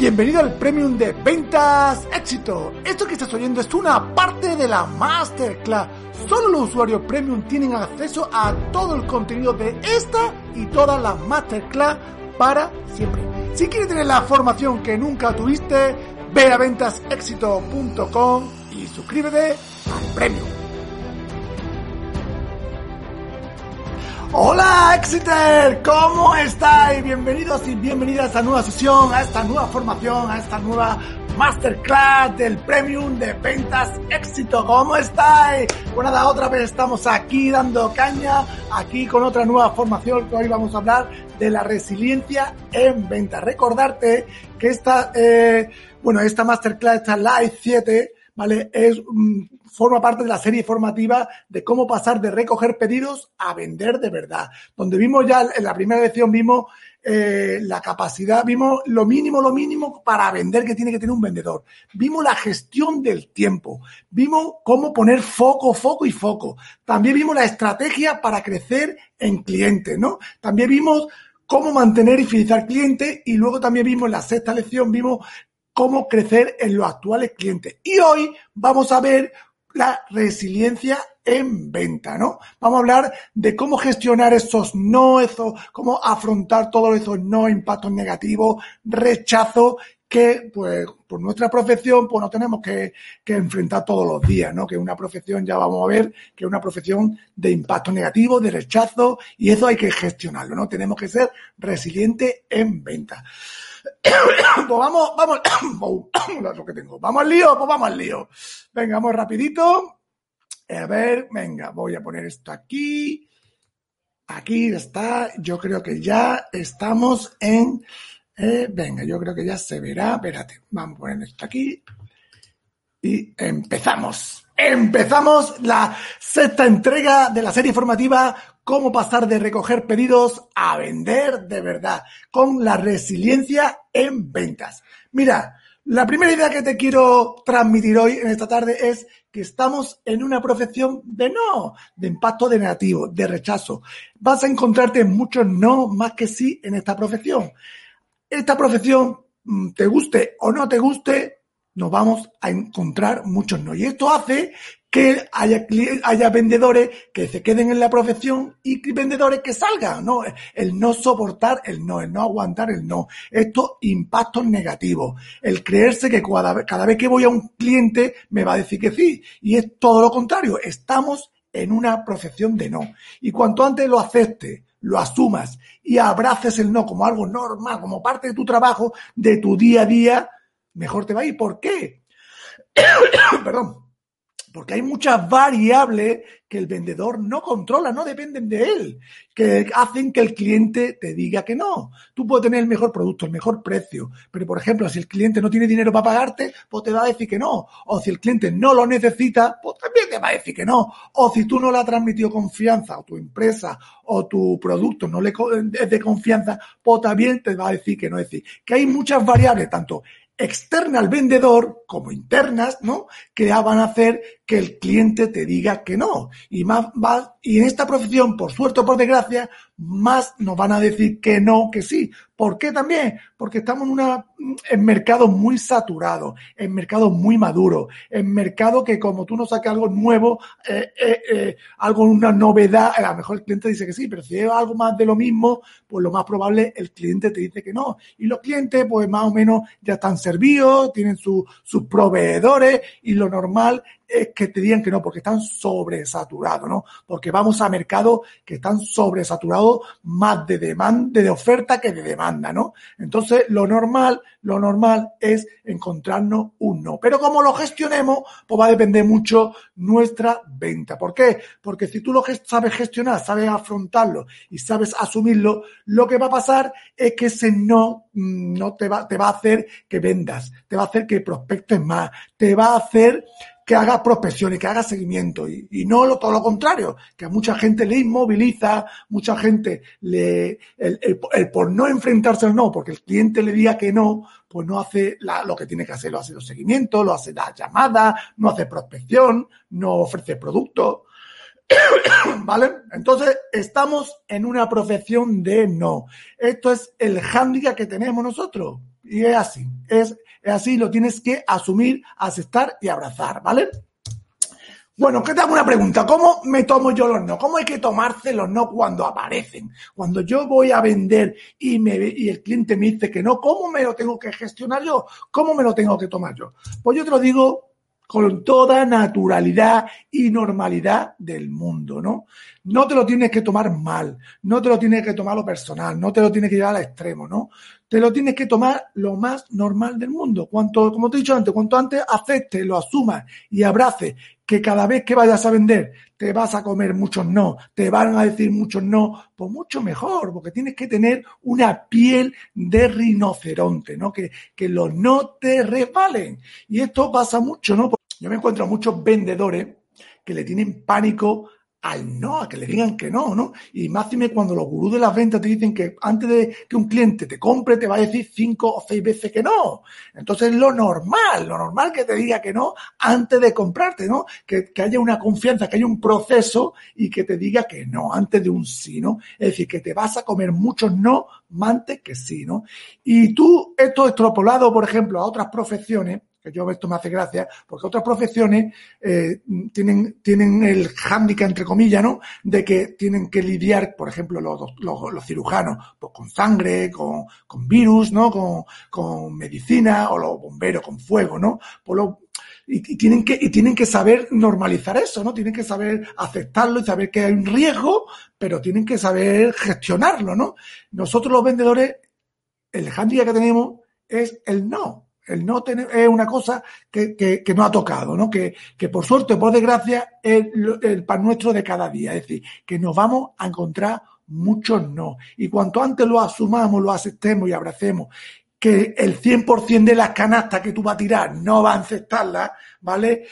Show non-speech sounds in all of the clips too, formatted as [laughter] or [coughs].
Bienvenido al Premium de Ventas Éxito. Esto que estás oyendo es una parte de la Masterclass. Solo los usuarios Premium tienen acceso a todo el contenido de esta y todas las Masterclass para siempre. Si quieres tener la formación que nunca tuviste, ve a ventasexito.com y suscríbete al Premium. Hola Exeter, ¿cómo estáis? Bienvenidos y bienvenidas a esta nueva sesión, a esta nueva formación, a esta nueva masterclass del Premium de Ventas Éxito. ¿Cómo estáis? Pues nada, otra vez estamos aquí dando caña, aquí con otra nueva formación que hoy vamos a hablar de la resiliencia en ventas. Recordarte que esta, eh, bueno, esta masterclass, esta Live 7, ¿vale? Es, mm, forma parte de la serie formativa de cómo pasar de recoger pedidos a vender de verdad. Donde vimos ya en la primera lección, vimos eh, la capacidad, vimos lo mínimo, lo mínimo para vender que tiene que tener un vendedor. Vimos la gestión del tiempo. Vimos cómo poner foco, foco y foco. También vimos la estrategia para crecer en clientes, ¿no? También vimos cómo mantener y fidelizar clientes y luego también vimos en la sexta lección, vimos cómo crecer en los actuales clientes. Y hoy vamos a ver la resiliencia en venta, ¿no? Vamos a hablar de cómo gestionar esos no, eso, cómo afrontar todos esos no impactos negativos, rechazo que, pues, por nuestra profesión, pues no tenemos que, que, enfrentar todos los días, ¿no? Que una profesión, ya vamos a ver, que es una profesión de impacto negativo, de rechazo, y eso hay que gestionarlo, ¿no? Tenemos que ser resilientes en venta. Pues vamos, vamos, [coughs] [coughs] lo que tengo. Vamos al lío, pues vamos al lío. Venga, vamos rapidito. A ver, venga, voy a poner esto aquí. Aquí está. Yo creo que ya estamos en. Eh, venga, yo creo que ya se verá. Espérate, vamos a poner esto aquí. Y empezamos. Empezamos la sexta entrega de la serie formativa cómo pasar de recoger pedidos a vender de verdad, con la resiliencia en ventas. Mira, la primera idea que te quiero transmitir hoy en esta tarde es que estamos en una profesión de no, de impacto de negativo, de rechazo. Vas a encontrarte muchos no más que sí en esta profesión. Esta profesión, mm, te guste o no te guste, nos vamos a encontrar muchos no. Y esto hace que haya, haya vendedores que se queden en la profesión y vendedores que salgan, ¿no? El no soportar el no, el no aguantar el no. Estos impactos negativos. El creerse que cada vez, cada vez que voy a un cliente me va a decir que sí. Y es todo lo contrario. Estamos en una profesión de no. Y cuanto antes lo aceptes, lo asumas y abraces el no como algo normal, como parte de tu trabajo, de tu día a día, mejor te va a ir. ¿Por qué? [coughs] Perdón porque hay muchas variables que el vendedor no controla, no dependen de él, que hacen que el cliente te diga que no. Tú puedes tener el mejor producto, el mejor precio, pero por ejemplo, si el cliente no tiene dinero para pagarte, pues te va a decir que no. O si el cliente no lo necesita, pues también te va a decir que no. O si tú no le has transmitido confianza, o tu empresa o tu producto no le es de confianza, pues también te va a decir que no. Es decir, que hay muchas variables, tanto externa al vendedor como internas, ¿no? Que van a hacer que el cliente te diga que no. Y más, más, y en esta profesión, por suerte o por desgracia, más nos van a decir que no, que sí. ¿Por qué también? Porque estamos en, una, en mercados muy saturados, en mercados muy maduros, en mercados que como tú no saques algo nuevo, eh, eh, eh, algo, una novedad, a lo mejor el cliente dice que sí, pero si es algo más de lo mismo, pues lo más probable el cliente te dice que no. Y los clientes, pues más o menos ya están tienen sus proveedores y lo normal es que te digan que no, porque están sobresaturados, ¿no? Porque vamos a mercados que están sobresaturados más de demanda, de oferta que de demanda, ¿no? Entonces, lo normal, lo normal es encontrarnos un no. Pero como lo gestionemos, pues va a depender mucho nuestra venta. ¿Por qué? Porque si tú lo sabes gestionar, sabes afrontarlo y sabes asumirlo, lo que va a pasar es que ese no, mm, no te va, te va a hacer que vendas, te va a hacer que prospectes más, te va a hacer que haga prospecciones, que haga seguimiento y, no lo, todo lo contrario, que a mucha gente le inmoviliza, mucha gente le, el, por no enfrentarse al no, porque el cliente le diga que no, pues no hace lo que tiene que hacer, lo hace los seguimientos, lo hace la llamada, no hace prospección, no ofrece productos. [coughs] ¿Vale? Entonces, estamos en una profesión de no. Esto es el hándicap que tenemos nosotros Y es así, es, así, lo tienes que asumir, aceptar y abrazar, ¿vale? Bueno, ¿qué te hago una pregunta? ¿Cómo me tomo yo los no? ¿Cómo hay que tomarse los no cuando aparecen? Cuando yo voy a vender y, me, y el cliente me dice que no, ¿cómo me lo tengo que gestionar yo? ¿Cómo me lo tengo que tomar yo? Pues yo te lo digo con toda naturalidad y normalidad del mundo, ¿no? No te lo tienes que tomar mal, no te lo tienes que tomar lo personal, no te lo tienes que llevar al extremo, ¿no? Te lo tienes que tomar lo más normal del mundo. Cuanto, como te he dicho antes, cuanto antes aceptes, lo asumas y abraces que cada vez que vayas a vender te vas a comer muchos no, te van a decir muchos no, pues mucho mejor, porque tienes que tener una piel de rinoceronte, ¿no? Que, que los no te repalen. Y esto pasa mucho, ¿no? Yo me encuentro a muchos vendedores que le tienen pánico al no, a que le digan que no, ¿no? Y máxime cuando los gurús de las ventas te dicen que antes de que un cliente te compre, te va a decir cinco o seis veces que no. Entonces lo normal, lo normal que te diga que no antes de comprarte, ¿no? Que, que haya una confianza, que haya un proceso y que te diga que no antes de un sí, ¿no? Es decir, que te vas a comer muchos no antes que sí, ¿no? Y tú, esto extrapolado, por ejemplo, a otras profesiones, que yo esto me hace gracia, porque otras profesiones eh, tienen, tienen el hándicap, entre comillas, ¿no? De que tienen que lidiar, por ejemplo, los, los, los cirujanos, pues con sangre, con, con virus, ¿no? Con, con, medicina, o los bomberos con fuego, ¿no? Pues lo, y, y, tienen que, y tienen que saber normalizar eso, ¿no? Tienen que saber aceptarlo y saber que hay un riesgo, pero tienen que saber gestionarlo, ¿no? Nosotros los vendedores, el hándicap que tenemos es el no el no tener es una cosa que, que, ha tocado, ¿no? Que, que por suerte por desgracia es el pan nuestro de cada día. Es decir, que nos vamos a encontrar muchos no. Y cuanto antes lo asumamos, lo aceptemos y abracemos, que el 100% de las canastas que tú vas a tirar no va a aceptarlas, ¿vale?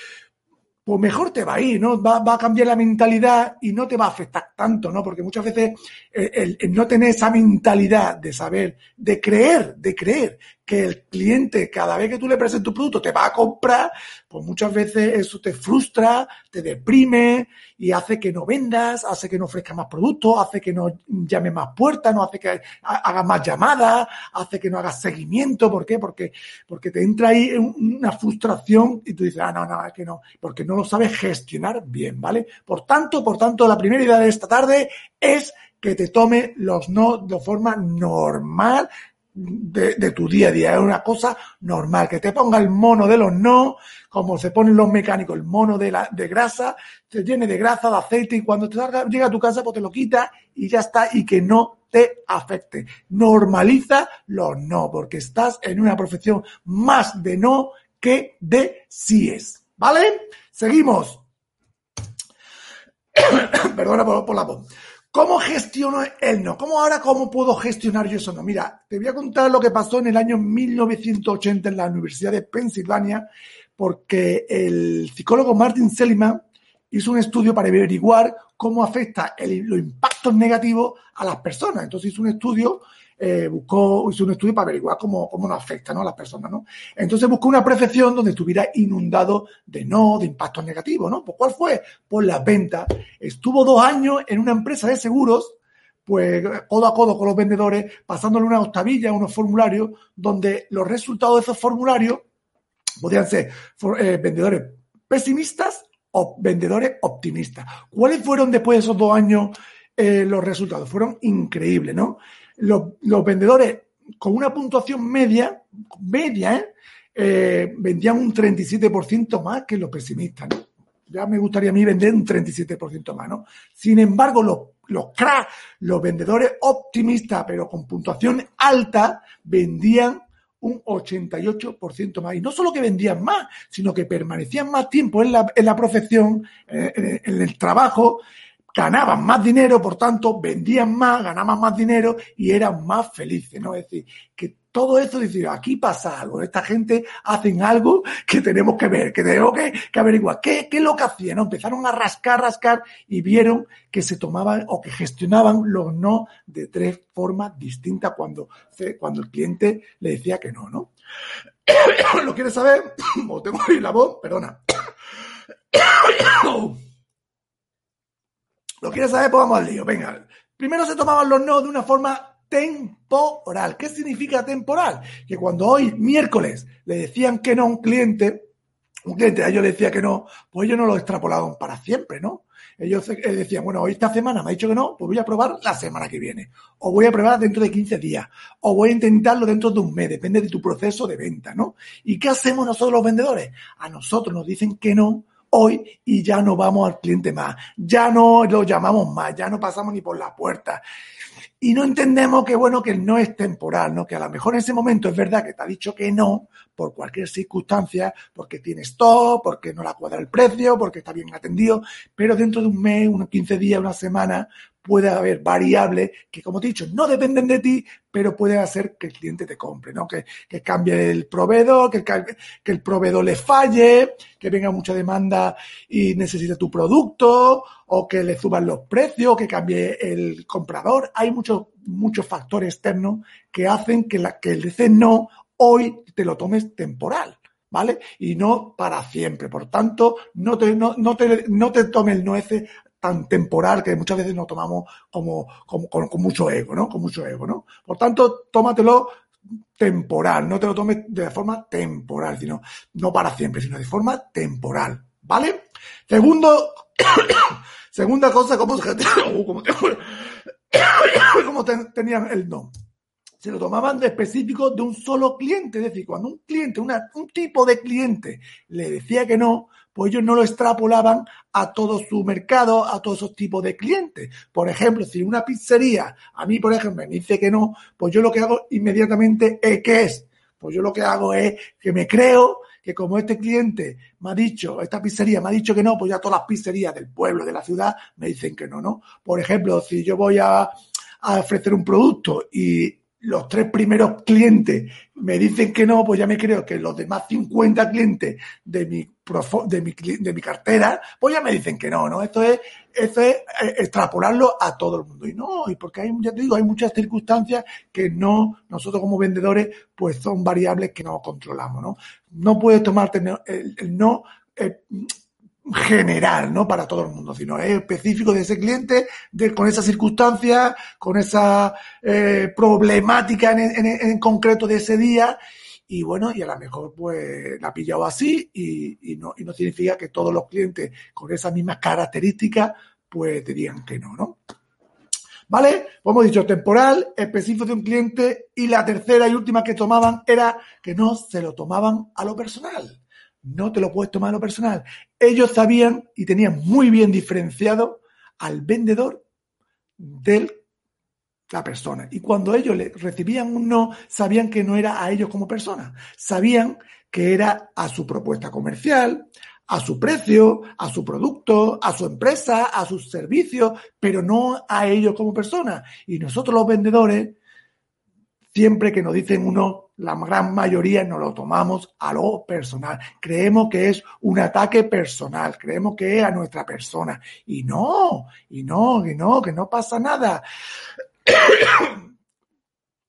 pues mejor te va a ir, ¿no? Va, va, a cambiar la mentalidad y no te va a afectar tanto, ¿no? Porque muchas veces el, el, no tener esa mentalidad de saber, de creer, de creer que el cliente cada vez que tú le presentes tu producto te va a comprar, pues muchas veces eso te frustra, te deprime y hace que no vendas, hace que no ofrezcas más productos, hace que no llame más puertas, no hace que hagas más llamadas, hace que no hagas seguimiento. ¿Por qué? Porque, porque te entra ahí una frustración y tú dices, ah, no, no, es que no, porque no lo sabes gestionar bien, ¿vale? Por tanto, por tanto, la primera idea de esta tarde es que te tome los no de forma normal, de, tu día a día, es una cosa normal, que te ponga el mono de los no, como se ponen los mecánicos, el mono de, la, de grasa, te llene de grasa, de aceite y cuando te salga, llega a tu casa pues te lo quita y ya está y que no te afecte. Normaliza los no, porque estás en una profesión más de no que de síes. ¿Vale? Seguimos. [coughs] Perdona por, por la voz. ¿Cómo gestiono el no? ¿Cómo ahora cómo puedo gestionar yo eso no? Mira, te voy a contar lo que pasó en el año 1980 en la Universidad de Pensilvania, porque el psicólogo Martin Seligman hizo un estudio para averiguar cómo afecta el, los impactos negativos a las personas. Entonces hizo un estudio eh, buscó, hizo un estudio para averiguar cómo, cómo nos afecta ¿no? a las personas, ¿no? Entonces buscó una percepción donde estuviera inundado de no, de impactos negativos, ¿no? Pues ¿cuál fue? Pues las ventas. Estuvo dos años en una empresa de seguros, pues codo a codo con los vendedores, pasándole una octavilla, unos formularios, donde los resultados de esos formularios podían ser eh, vendedores pesimistas o vendedores optimistas. ¿Cuáles fueron después de esos dos años eh, los resultados? Fueron increíbles, ¿no? Los, vendedores con una puntuación media, media, ¿eh? Eh, vendían un 37% más que los pesimistas. Ya me gustaría a mí vender un 37% más, ¿no? Sin embargo, los, los cracks, los vendedores optimistas, pero con puntuación alta, vendían un 88% más. Y no solo que vendían más, sino que permanecían más tiempo en la, en la profesión, eh, en el trabajo, ganaban más dinero, por tanto, vendían más, ganaban más dinero y eran más felices, ¿no? Es decir, que todo esto dice, aquí pasa algo, esta gente hacen algo que tenemos que ver, que tenemos que, averiguar. ¿Qué, ¿Qué, es lo que hacían? Empezaron a rascar, rascar y vieron que se tomaban o que gestionaban los no de tres formas distintas cuando, cuando el cliente le decía que no, ¿no? [coughs] ¿Lo quieres saber? [coughs] O tengo ahí la voz, perdona. [coughs] ¿Lo quieres saber? Pues vamos al lío. Venga. Primero se tomaban los no de una forma temporal. ¿Qué significa temporal? Que cuando hoy, miércoles, le decían que no a un cliente, un cliente a ellos le decía que no, pues ellos no lo extrapolaban para siempre, ¿no? Ellos eh, decían, bueno, hoy esta semana me ha dicho que no, pues voy a probar la semana que viene. O voy a probar dentro de 15 días. O voy a intentarlo dentro de un mes, depende de tu proceso de venta, ¿no? ¿Y qué hacemos nosotros los vendedores? A nosotros nos dicen que no hoy y ya no vamos al cliente más. Ya no lo llamamos más, ya no pasamos ni por la puerta y no entendemos que, bueno, que no es temporal, ¿no? Que a lo mejor en ese momento es verdad que te ha dicho que no, por cualquier circunstancia, porque tienes todo, porque no la cuadra el precio, porque está bien atendido, pero dentro de un mes, unos 15 días, una semana, puede haber variables que, como te he dicho, no dependen de ti, pero puede hacer que el cliente te compre, ¿no? Que, que cambie el proveedor, que, que el proveedor le falle, que venga mucha demanda y necesite tu producto, o que le suban los precios, que cambie el comprador. Hay muchos, muchos factores externos que hacen que, la, que el DC no hoy te lo tomes temporal. ¿Vale? Y no para siempre. Por tanto, no te, no, no te, no te tome el nuece tan temporal que muchas veces nos tomamos como, con, mucho ego, ¿no? Con mucho ego, ¿no? Por tanto, tómatelo temporal, no te lo tomes de forma temporal, sino no para siempre, sino de forma temporal, ¿vale? Segundo, [coughs] segunda cosa, como, como, como tenían el no se lo tomaban de específico de un solo cliente. Es decir, cuando un cliente, una, un tipo de cliente le decía que no, pues ellos no lo extrapolaban a todo su mercado, a todos esos tipos de clientes. Por ejemplo, si una pizzería a mí, por ejemplo, me dice que no, pues yo lo que hago inmediatamente es ¿qué es? Pues yo lo que hago es que me creo que como este cliente me ha dicho, esta pizzería me ha dicho que no, pues ya todas las pizzerías del pueblo, de la ciudad, me dicen que no, ¿no? Por ejemplo, si yo voy a, a ofrecer un producto y los tres primeros clientes me dicen que no, pues ya me creo que los demás 50 clientes de mi, de mi, de mi cartera, pues ya me dicen que no, ¿no? Esto es, esto es eh, extrapolarlo a todo el mundo. Y no, y porque hay, ya te digo, hay muchas circunstancias que no, nosotros como vendedores, pues son variables que no controlamos, ¿no? No puedes tomarte el, no, eh, general, no para todo el mundo, sino es específico de ese cliente, de, con esa circunstancia, con esa eh, problemática en, en, concreto de ese día. Y bueno, y a lo mejor pues la ha pillado así y, no, y no significa que todos los clientes con esas mismas características pues te digan que no, ¿no? ¿Vale? Como hemos dicho, temporal, específico de un cliente y la tercera y última que tomaban era que no se lo tomaban a lo personal no te lo puedes tomar a lo personal. Ellos sabían y tenían muy bien diferenciado al vendedor de la persona. Y cuando ellos le recibían un no, sabían que no era a ellos como persona. Sabían que era a su propuesta comercial, a su precio, a su producto, a su empresa, a sus servicios, pero no a ellos como persona. Y nosotros los vendedores, siempre que nos dicen uno, la gran mayoría no lo tomamos a lo personal. Creemos que es un ataque personal, creemos que es a nuestra persona. Y no, y no, y no, que no pasa nada [coughs]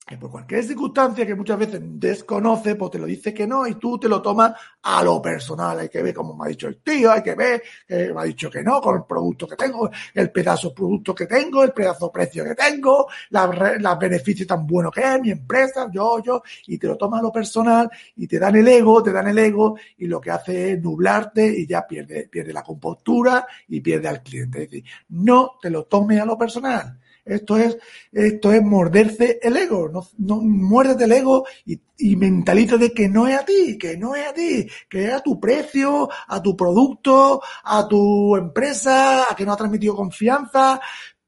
que por cualquier circunstancia que muchas veces desconoce, pues te lo dice que no y tú te lo tomas a lo personal. Hay que ver como me ha dicho el tío, hay que ver que me ha dicho que no con el producto que tengo, el pedazo de producto que tengo, el pedazo de precio que tengo, los beneficios tan buenos que es mi empresa, yo, yo, y te lo tomas a lo personal y te dan el ego, te dan el ego y lo que hace es nublarte y ya pierde, pierde la compostura y pierde al cliente. Es decir, no te lo tomes a lo personal esto es, esto es morderse el ego. No, no muérdete el ego y, y mentalízate que no es a ti, que no es a ti, que es a tu precio, a tu producto, a tu empresa, a que no ha transmitido confianza,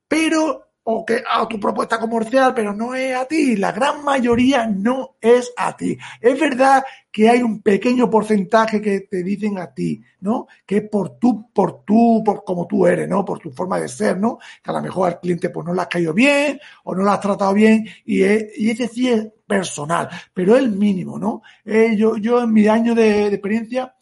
pero o que a tu propuesta comercial, pero no es a ti. La gran mayoría no es a ti. Es verdad que hay un pequeño porcentaje que te dicen a ti, ¿no? Que es por tú, por tú, por como tú eres, ¿no? Por tu forma de ser, ¿no? Que a lo mejor al cliente pues no le has caído bien o no lo has tratado bien y, y ese sí es personal, pero es el mínimo, ¿no? Eh, yo, yo en mi año de experiencia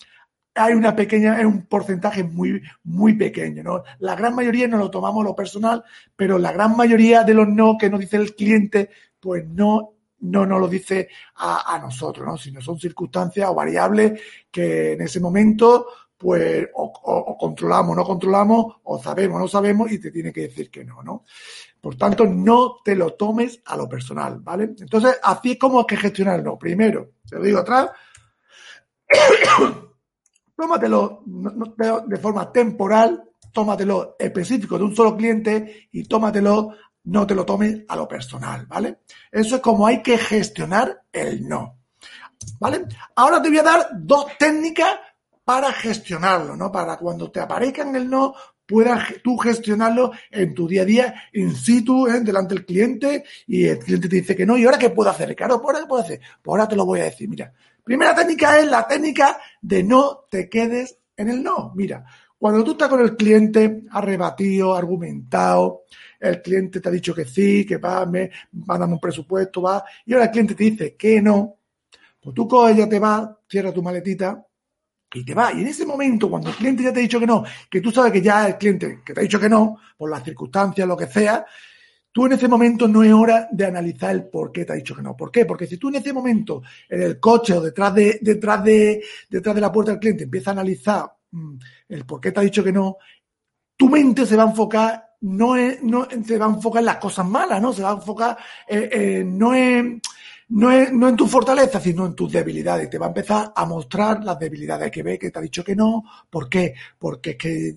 hay una pequeña, es un porcentaje muy, muy pequeño, ¿no? La gran mayoría no lo tomamos lo personal, pero la gran mayoría de los no que nos dice el cliente, pues no, no nos lo dice a, nosotros, ¿no? Sino son circunstancias o variables que en ese momento, pues o, controlamos, no controlamos, o sabemos, no sabemos, y te tiene que decir que no, ¿no? Por tanto, no te lo tomes a lo personal, ¿vale? Entonces, así es como hay que gestionarlo. Primero, te lo digo atrás, tómatelo de forma temporal, tómatelo específico de un solo cliente y tómatelo, no te lo tomes a lo personal, ¿vale? Eso es como hay que gestionar el no. ¿Vale? Ahora te voy a dar dos técnicas para gestionarlo, ¿no? Para cuando te aparezcan el no, puedas tú gestionarlo en tu día a día, in situ, ¿eh? delante del cliente, y el cliente te dice que no, ¿y ahora qué puedo hacer, Claro, ¿Ahora qué puedo hacer? Pues ahora te lo voy a decir, mira. Primera técnica es la técnica de no te quedes en el no. Mira, cuando tú estás con el cliente, has rebatido, argumentado, el cliente te ha dicho que sí, que va, me, mándame un presupuesto, va, y ahora el cliente te dice que no, pues tú coges, ya te vas, cierra tu maletita, y te va. Y en ese momento, cuando el cliente ya te ha dicho que no, que tú sabes que ya el cliente que te ha dicho que no, por las circunstancias, lo que sea, tú en ese momento no es hora de analizar el por qué te ha dicho que no. ¿Por qué? Porque si tú en ese momento, en el coche o detrás de, detrás de, detrás de la puerta del cliente, empiezas a analizar mm, el por qué te ha dicho que no, tu mente se va a enfocar no, es, no se va a enfocar en las cosas malas, ¿no? Se va a enfocar no en no, no en tu fortaleza, sino en tus debilidades. Te va a empezar a mostrar las debilidades que ve, que te ha dicho que no. ¿Por qué? Porque es que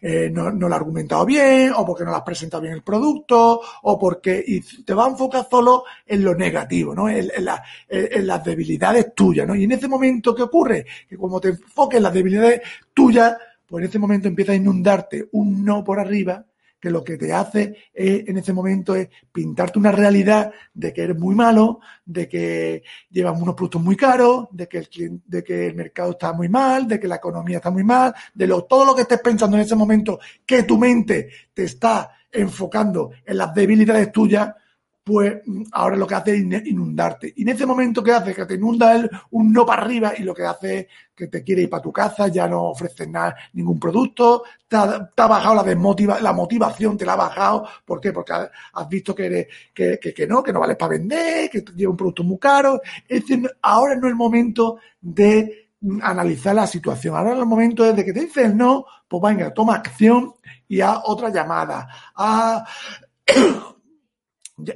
eh, no, no lo ha argumentado bien, o porque no lo has presentado bien el producto, o porque y te va a enfocar solo en lo negativo, ¿no? En, en, en las debilidades tuyas, ¿no? Y en ese momento, ¿qué ocurre? Que como te enfoques en las debilidades tuyas, pues en ese momento empieza a inundarte un no por arriba que lo que te hace en ese momento es pintarte una realidad de que eres muy malo, de que llevas unos productos muy caros, de que el, de que el mercado está muy mal, de que la economía está muy mal, de lo, todo lo que estés pensando en ese momento, que tu mente te está enfocando en las debilidades tuyas, pues ahora lo que hace es inundarte. Y en ese momento que hace que te inunda él un no para arriba y lo que hace es que te quiere ir para tu casa, ya no ofreces nada, ningún producto, te ha, bajado la desmotiva, la motivación, te la ha bajado. ¿Por qué? Porque has visto que, eres, que, que, no, que no vales para vender, que lleva un producto muy caro. Es decir, ahora no es el momento de analizar la situación. Ahora es el momento de que te dices no, pues venga, toma acción y a otra llamada. A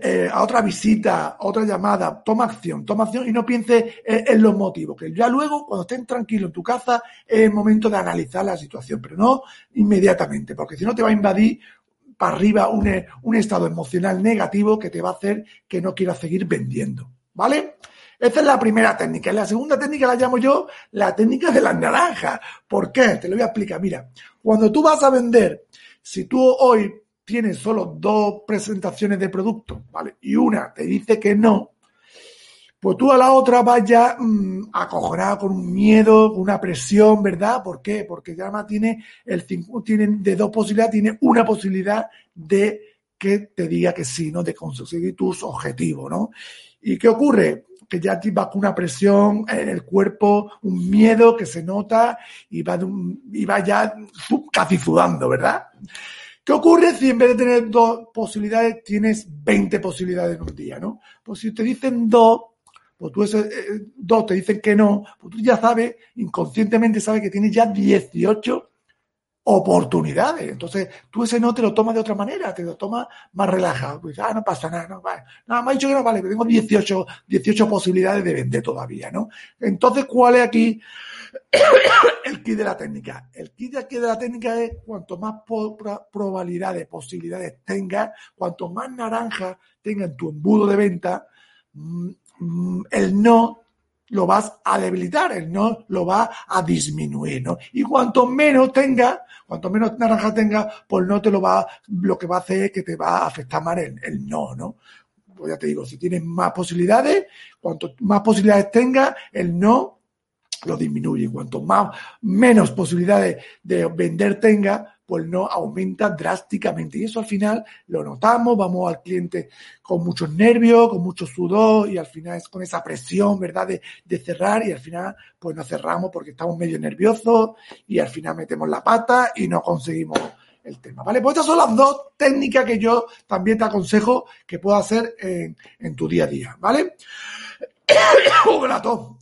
eh, a otra visita, a otra llamada, toma acción, toma acción y no pienses en, los motivos, que ya luego, cuando estén tranquilos en tu casa, es el momento de analizar la situación, pero no inmediatamente, porque si no te va a invadir para arriba un, un estado emocional negativo que te va a hacer que no quieras seguir vendiendo, ¿vale? Esa es la primera técnica. La segunda técnica la llamo yo la técnica de las naranjas. ¿Por qué? Te lo voy a explicar. Mira, cuando tú vas a vender, si tú hoy tienes solo dos presentaciones de producto, ¿vale? Y una te dice que no, pues tú a la otra vas ya mmm, acojonado con un miedo, con una presión, ¿verdad? ¿Por qué? Porque más tiene el tiene de dos posibilidades, tiene una posibilidad de que te diga que sí, ¿no? De conseguir tus objetivos, ¿no? ¿Y qué ocurre? Que ya vas con una presión en el cuerpo, un miedo que se nota y y va ya casi sudando, ¿verdad? ¿Qué ocurre si en vez de tener dos posibilidades tienes 20 posibilidades en un día, no? Pues si te dicen dos, pues tú ese, eh, dos te dicen que no, pues tú ya sabes, inconscientemente sabes que tienes ya 18 oportunidades. Entonces, tú ese no te lo tomas de otra manera, te lo tomas más relajado. Pues, ah, no pasa nada, no, vale. Nada, me ha dicho que no, vale, tengo 18, 18 posibilidades de vender todavía, ¿no? Entonces, ¿cuál es aquí el kit de la técnica. El kit aquí de la técnica es cuanto más probabilidades, posibilidades tengas, cuanto más naranja tenga en tu embudo de venta, mm, el no lo vas a debilitar, el no lo va a disminuir, ¿no? Y cuanto menos tenga, cuanto menos naranja tenga, pues no te lo va, lo que va a hacer es que te va a afectar más el, el no, ¿no? Pues ya te digo, si tienes más posibilidades, cuanto más posibilidades tenga, el no lo disminuye. Cuanto más, menos posibilidades de vender tenga, pues no aumenta drásticamente. Y eso al final lo notamos, vamos al cliente con muchos nervios, con mucho sudor y al final es con esa presión, ¿verdad?, de, cerrar y al final pues no cerramos porque estamos medio nerviosos y al final metemos la pata y no conseguimos el tema, ¿vale? Pues estas son las dos técnicas que yo también te aconsejo que puedas hacer en, en tu día a día, ¿vale? [coughs]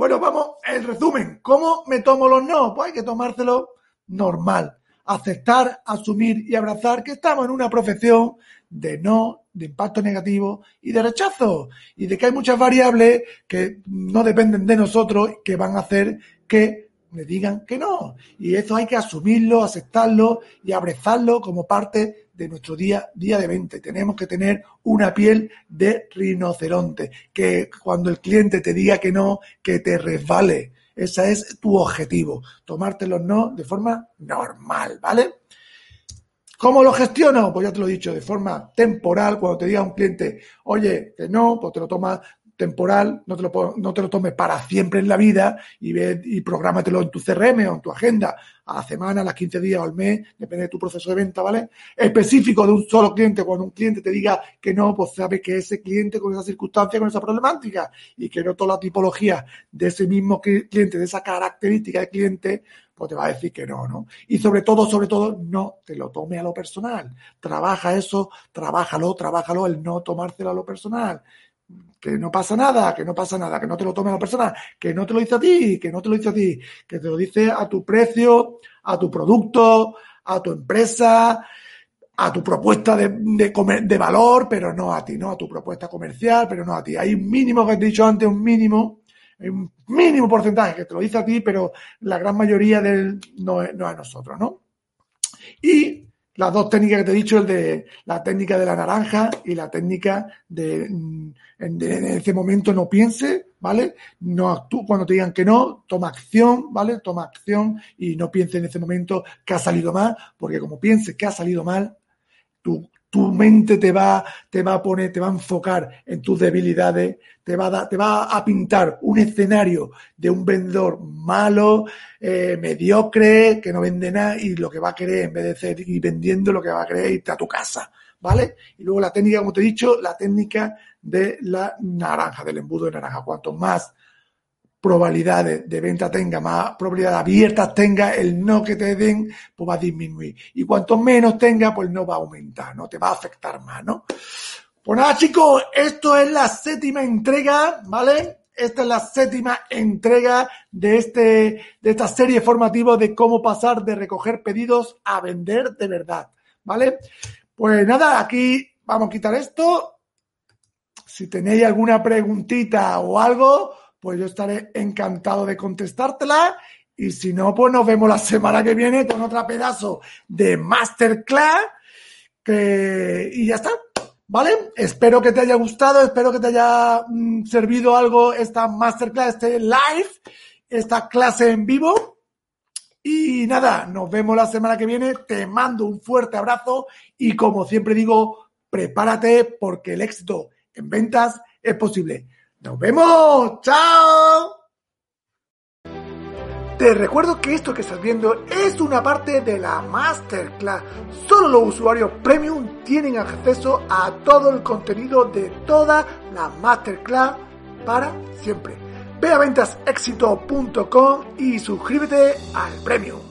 Bueno, vamos, el resumen. ¿Cómo me tomo los no? Pues hay que tomárselo normal. Aceptar, asumir y abrazar que estamos en una profesión de no, de impacto negativo y de rechazo. Y de que hay muchas variables que no dependen de nosotros que van a hacer que me digan que no. Y eso hay que asumirlo, aceptarlo y abrazarlo como parte de nuestro día, día de venta. Tenemos que tener una piel de rinoceronte, que cuando el cliente te diga que no, que te resbale. Ese es tu objetivo, tomártelo no de forma normal, ¿vale? ¿Cómo lo gestiono? Pues ya te lo he dicho, de forma temporal, cuando te diga un cliente, oye, que no, pues te lo tomas temporal, no te, lo, no te lo tomes para siempre en la vida y, ve, y prográmatelo en tu CRM o en tu agenda a la semana, a las 15 días o al mes, depende de tu proceso de venta, ¿vale? Específico de un solo cliente, cuando un cliente te diga que no, pues sabe que ese cliente con esa circunstancia, con esa problemática y que no toda la tipología de ese mismo cliente, de esa característica de cliente, pues te va a decir que no, ¿no? Y sobre todo, sobre todo, no te lo tome a lo personal. Trabaja eso, trabájalo, trabájalo, el no tomárselo a lo personal que no pasa nada, que no pasa nada, que no te lo tome la persona, que no te lo dice a ti, que no te lo dice a ti, que te lo dice a tu precio, a tu producto, a tu empresa, a tu propuesta de, de, valor, pero no a ti, no a tu propuesta comercial, pero no a ti. Hay un mínimo, que he dicho antes, un mínimo, un mínimo porcentaje que te lo dice a ti, pero la gran mayoría del, no, no a nosotros, ¿no? Y las dos técnicas que te he dicho, el de la técnica de la naranja y la técnica de, mm, en, ese momento no piense, ¿vale? No actúe cuando te digan que no, toma acción, ¿vale? Toma acción y no piense en ese momento que ha salido mal, porque como pienses que ha salido mal, tu, tu mente te va, te va a poner, te va a enfocar en tus debilidades, te va a, te va a pintar un escenario de un vendedor malo, eh, mediocre, que no vende nada y lo que va a querer en vez de ser y vendiendo lo que va a querer irte a tu casa, ¿vale? Y luego la técnica, como te he dicho, la técnica de la naranja, del embudo de naranja. Cuanto más probabilidades de venta tenga, más probabilidades abiertas tenga, el no que te den, pues va a disminuir. Y cuanto menos tenga, pues no va a aumentar, ¿no? Te va a afectar más, ¿no? Pues nada, chicos, esto es la séptima entrega, ¿vale? Esta es la séptima entrega de este, de esta serie formativa de cómo pasar de recoger pedidos a vender de verdad, ¿vale? Pues nada, aquí vamos a quitar esto. Si tenéis alguna preguntita o algo, pues yo estaré encantado de contestártela. Y si no, pues nos vemos la semana que viene con otra pedazo de masterclass. Que... Y ya está. ¿Vale? Espero que te haya gustado, espero que te haya mm, servido algo esta masterclass, este live, esta clase en vivo. Y nada, nos vemos la semana que viene. Te mando un fuerte abrazo y como siempre digo, prepárate porque el éxito en ventas es posible. Nos vemos. Chao. Te recuerdo que esto que estás viendo es una parte de la masterclass. Solo los usuarios premium tienen acceso a todo el contenido de toda la masterclass para siempre. Ve a ventasexito.com y suscríbete al premium.